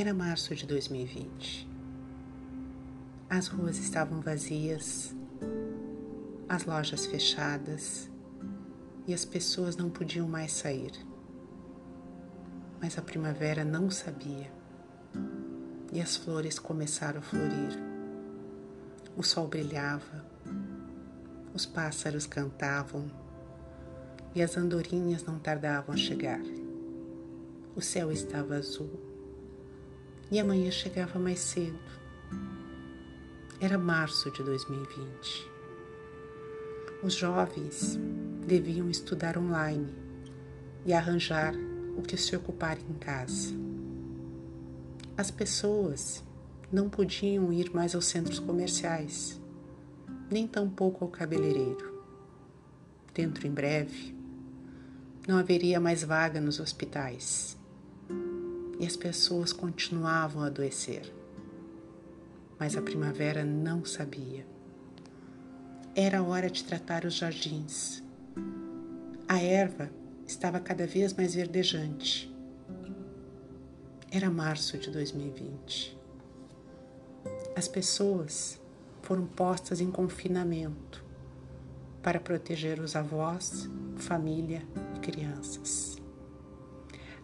Era março de 2020. As ruas estavam vazias, as lojas fechadas e as pessoas não podiam mais sair. Mas a primavera não sabia e as flores começaram a florir. O sol brilhava, os pássaros cantavam e as andorinhas não tardavam a chegar. O céu estava azul e a manhã chegava mais cedo. Era março de 2020. Os jovens deviam estudar online e arranjar o que se ocupar em casa. As pessoas não podiam ir mais aos centros comerciais, nem tampouco ao cabeleireiro. Dentro em breve, não haveria mais vaga nos hospitais e as pessoas continuavam a adoecer. Mas a primavera não sabia. Era hora de tratar os jardins. A erva estava cada vez mais verdejante. Era março de 2020. As pessoas foram postas em confinamento para proteger os avós, família e crianças.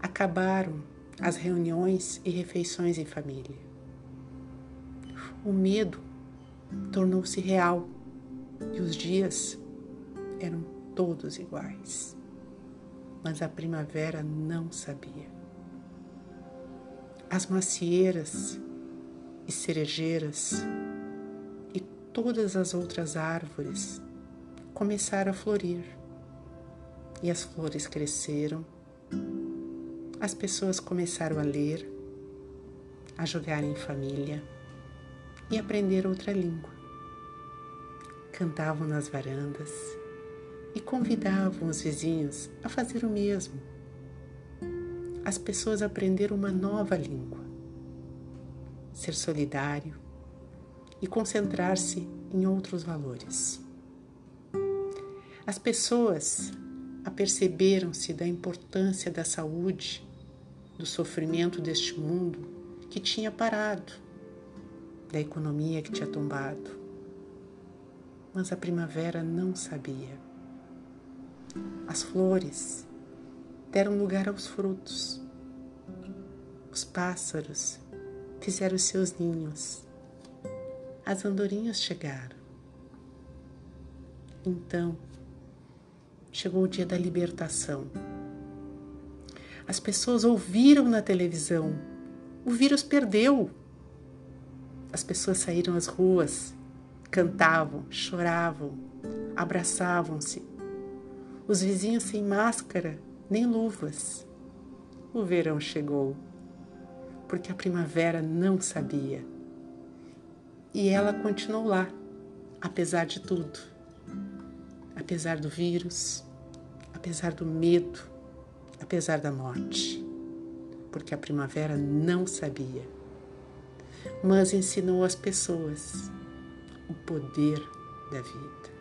Acabaram as reuniões e refeições em família. O medo tornou-se real e os dias eram todos iguais. Mas a primavera não sabia. As macieiras e cerejeiras e todas as outras árvores começaram a florir e as flores cresceram as pessoas começaram a ler, a jogar em família e aprender outra língua. Cantavam nas varandas e convidavam os vizinhos a fazer o mesmo. As pessoas aprenderam uma nova língua, ser solidário e concentrar-se em outros valores. As pessoas aperceberam-se da importância da saúde do sofrimento deste mundo que tinha parado, da economia que tinha tombado. Mas a primavera não sabia. As flores deram lugar aos frutos. Os pássaros fizeram seus ninhos. As andorinhas chegaram. Então, chegou o dia da libertação as pessoas ouviram na televisão. O vírus perdeu. As pessoas saíram às ruas, cantavam, choravam, abraçavam-se. Os vizinhos sem máscara, nem luvas. O verão chegou, porque a primavera não sabia. E ela continuou lá, apesar de tudo. Apesar do vírus, apesar do medo, apesar da morte, porque a primavera não sabia, mas ensinou às pessoas o poder da vida.